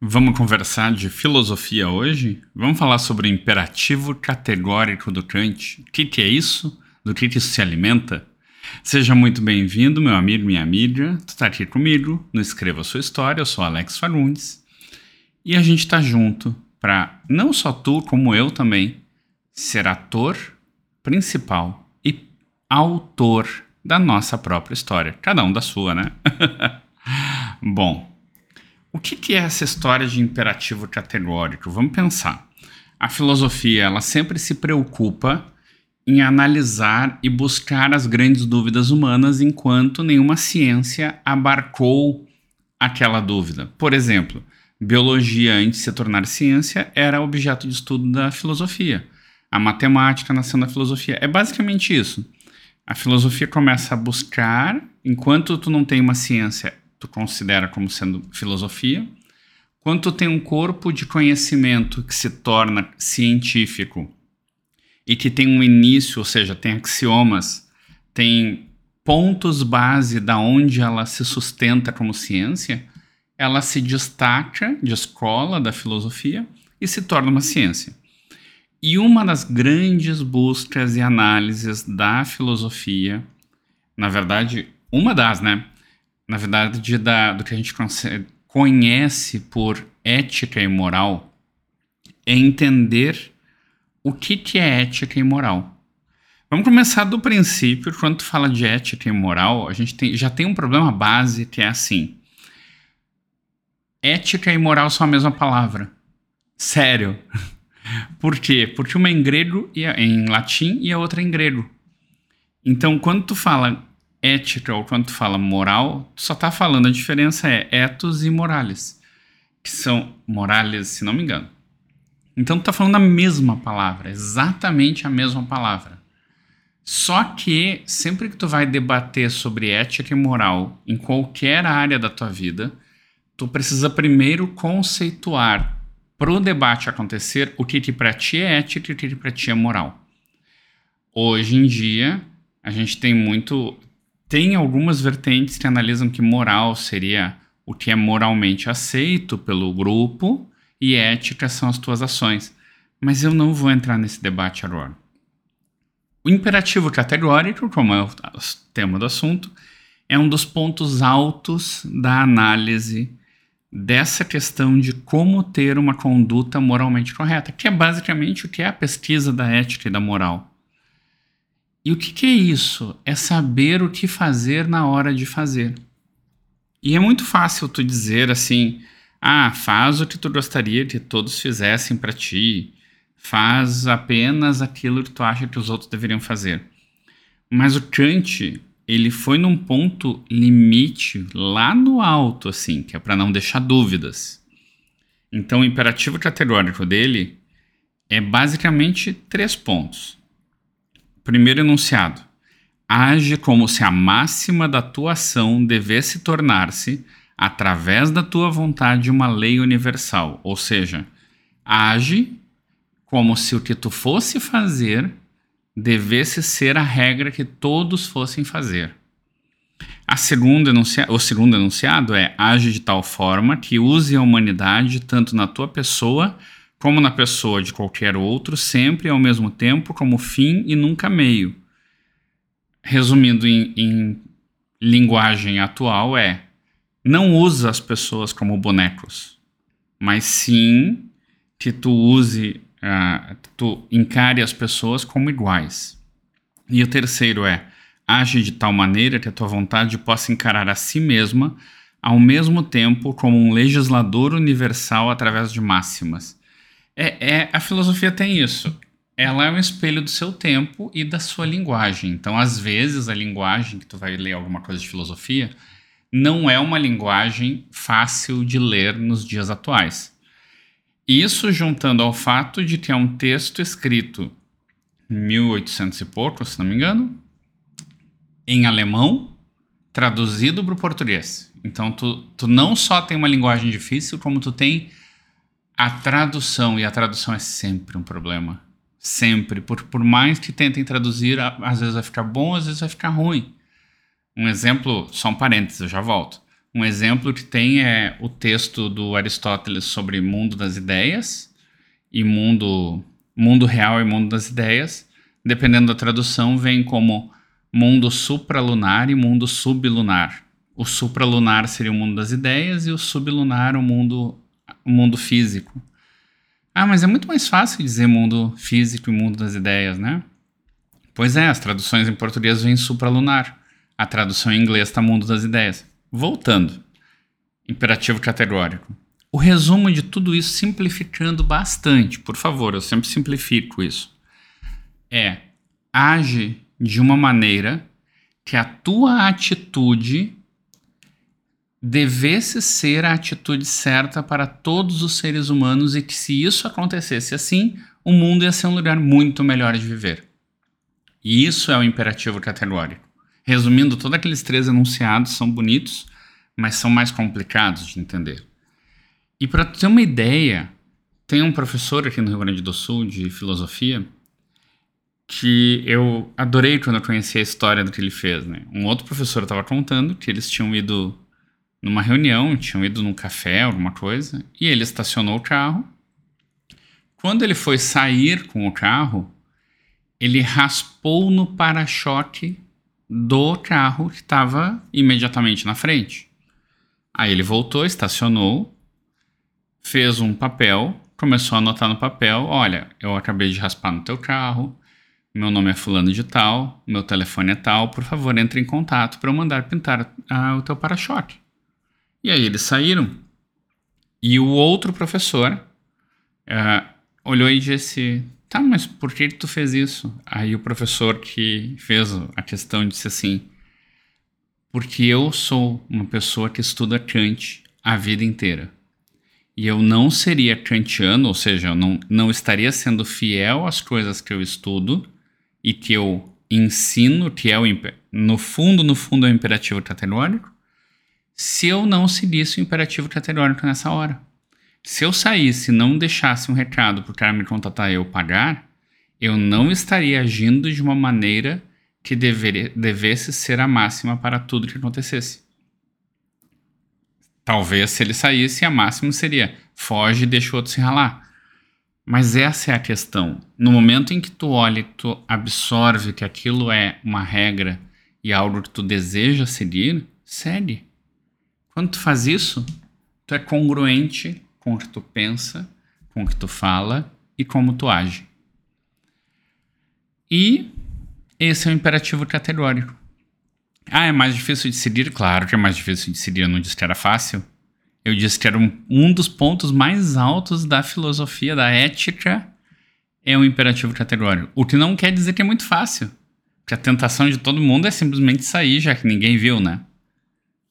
Vamos conversar de filosofia hoje? Vamos falar sobre o imperativo categórico do Kant. O que, que é isso? Do que, que isso se alimenta? Seja muito bem-vindo, meu amigo, minha amiga. Tu tá aqui comigo no Escreva Sua História, eu sou Alex Fagundes. E a gente tá junto para, não só tu, como eu também, ser ator principal e autor da nossa própria história. Cada um da sua, né? Bom, o que, que é essa história de imperativo categórico? Vamos pensar. A filosofia, ela sempre se preocupa em analisar e buscar as grandes dúvidas humanas enquanto nenhuma ciência abarcou aquela dúvida. Por exemplo, biologia, antes de se tornar ciência, era objeto de estudo da filosofia. A matemática nasceu na filosofia. É basicamente isso. A filosofia começa a buscar, enquanto tu não tem uma ciência tu considera como sendo filosofia, quando tem um corpo de conhecimento que se torna científico e que tem um início, ou seja, tem axiomas, tem pontos base da onde ela se sustenta como ciência, ela se destaca de escola da filosofia e se torna uma ciência. E uma das grandes buscas e análises da filosofia, na verdade, uma das, né? Na verdade, da, do que a gente conhece por ética e moral, é entender o que, que é ética e moral. Vamos começar do princípio, quando tu fala de ética e moral, a gente tem, já tem um problema base que é assim. Ética e moral são a mesma palavra. Sério. Por quê? Porque uma é em grego e em latim e a outra é em grego. Então, quando tu fala ética ou quando tu fala moral, tu só tá falando, a diferença é ethos e morales, que são morales, se não me engano. Então tu tá falando a mesma palavra, exatamente a mesma palavra. Só que sempre que tu vai debater sobre ética e moral em qualquer área da tua vida, tu precisa primeiro conceituar para o debate acontecer o que, que para ti é ética e o que, que para ti é moral. Hoje em dia, a gente tem muito tem algumas vertentes que analisam que moral seria o que é moralmente aceito pelo grupo e ética são as tuas ações. Mas eu não vou entrar nesse debate agora. O imperativo categórico, como é o tema do assunto, é um dos pontos altos da análise dessa questão de como ter uma conduta moralmente correta, que é basicamente o que é a pesquisa da ética e da moral. E o que, que é isso? É saber o que fazer na hora de fazer. E é muito fácil tu dizer assim: ah, faz o que tu gostaria que todos fizessem para ti, faz apenas aquilo que tu acha que os outros deveriam fazer. Mas o Kant, ele foi num ponto limite lá no alto, assim, que é para não deixar dúvidas. Então, o imperativo categórico dele é basicamente três pontos. Primeiro enunciado. Age como se a máxima da tua ação devesse tornar-se, através da tua vontade, uma lei universal. Ou seja, age como se o que tu fosse fazer devesse ser a regra que todos fossem fazer. A segunda o segundo enunciado é age de tal forma que use a humanidade tanto na tua pessoa como na pessoa de qualquer outro, sempre ao mesmo tempo como fim e nunca meio. Resumindo em, em linguagem atual, é não usa as pessoas como bonecos, mas sim que tu use, uh, tu encare as pessoas como iguais. E o terceiro é age de tal maneira que a tua vontade possa encarar a si mesma ao mesmo tempo como um legislador universal através de máximas é, é, a filosofia tem isso. Ela é um espelho do seu tempo e da sua linguagem. Então, às vezes, a linguagem que tu vai ler alguma coisa de filosofia não é uma linguagem fácil de ler nos dias atuais. Isso juntando ao fato de que é um texto escrito em 1800 e pouco, se não me engano, em alemão, traduzido para o português. Então, tu, tu não só tem uma linguagem difícil, como tu tem a tradução, e a tradução é sempre um problema. Sempre. Por, por mais que tentem traduzir, às vezes vai ficar bom, às vezes vai ficar ruim. Um exemplo, só um parênteses, eu já volto. Um exemplo que tem é o texto do Aristóteles sobre mundo das ideias e mundo, mundo real e mundo das ideias. Dependendo da tradução, vem como mundo supralunar e mundo sublunar. O supralunar seria o mundo das ideias e o sublunar o mundo, mundo físico. Ah, mas é muito mais fácil dizer mundo físico e mundo das ideias, né? Pois é, as traduções em português vêm supralunar. A tradução em inglês está mundo das ideias. Voltando. Imperativo categórico. O resumo de tudo isso, simplificando bastante, por favor, eu sempre simplifico isso. É age de uma maneira que a tua atitude devesse ser a atitude certa para todos os seres humanos e que se isso acontecesse assim, o mundo ia ser um lugar muito melhor de viver. E isso é o imperativo categórico. Resumindo, todos aqueles três enunciados são bonitos, mas são mais complicados de entender. E para ter uma ideia, tem um professor aqui no Rio Grande do Sul de filosofia que eu adorei quando eu conheci a história do que ele fez. Né? Um outro professor estava contando que eles tinham ido numa reunião, tinham ido num café, alguma coisa, e ele estacionou o carro. Quando ele foi sair com o carro, ele raspou no para-choque do carro que estava imediatamente na frente. Aí ele voltou, estacionou, fez um papel, começou a anotar no papel: olha, eu acabei de raspar no teu carro, meu nome é fulano de tal, meu telefone é tal, por favor entre em contato para eu mandar pintar ah, o teu para-choque. E aí eles saíram e o outro professor ah, olhou e disse: Tá, mas por que tu fez isso? Aí o professor que fez a questão disse assim: Porque eu sou uma pessoa que estuda Kant a vida inteira. E eu não seria kantiano, ou seja, eu não, não estaria sendo fiel às coisas que eu estudo e que eu ensino, que é o, no fundo, no fundo é o imperativo categórico, se eu não seguisse o imperativo categórico nessa hora. Se eu saísse e não deixasse um recado para o cara me contatar e eu pagar, eu não estaria agindo de uma maneira que deveria, devesse ser a máxima para tudo que acontecesse. Talvez se ele saísse, a máxima seria foge e deixa o outro se ralar. Mas essa é a questão. No momento em que tu olha e tu absorve que aquilo é uma regra e algo que tu deseja seguir, segue. Quando tu faz isso, tu é congruente com o que tu pensa, com o que tu fala e como tu age. E esse é o imperativo categórico. Ah, é mais difícil de seguir? Claro que é mais difícil de seguir. Eu não disse que era fácil. Eu disse que era um, um dos pontos mais altos da filosofia, da ética, é o imperativo categórico. O que não quer dizer que é muito fácil. Porque a tentação de todo mundo é simplesmente sair, já que ninguém viu, né?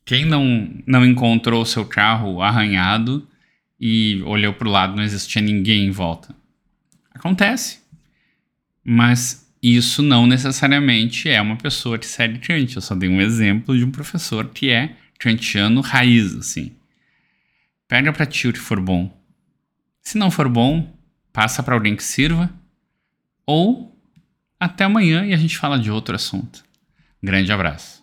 Quem não, não encontrou seu carro arranhado e olhou para o lado, não existia ninguém em volta. Acontece. Mas isso não necessariamente é uma pessoa que segue Kant. Eu só dei um exemplo de um professor que é kantiano raiz, assim. Pega para ti o que for bom. Se não for bom, passa para alguém que sirva. Ou até amanhã e a gente fala de outro assunto. Grande abraço.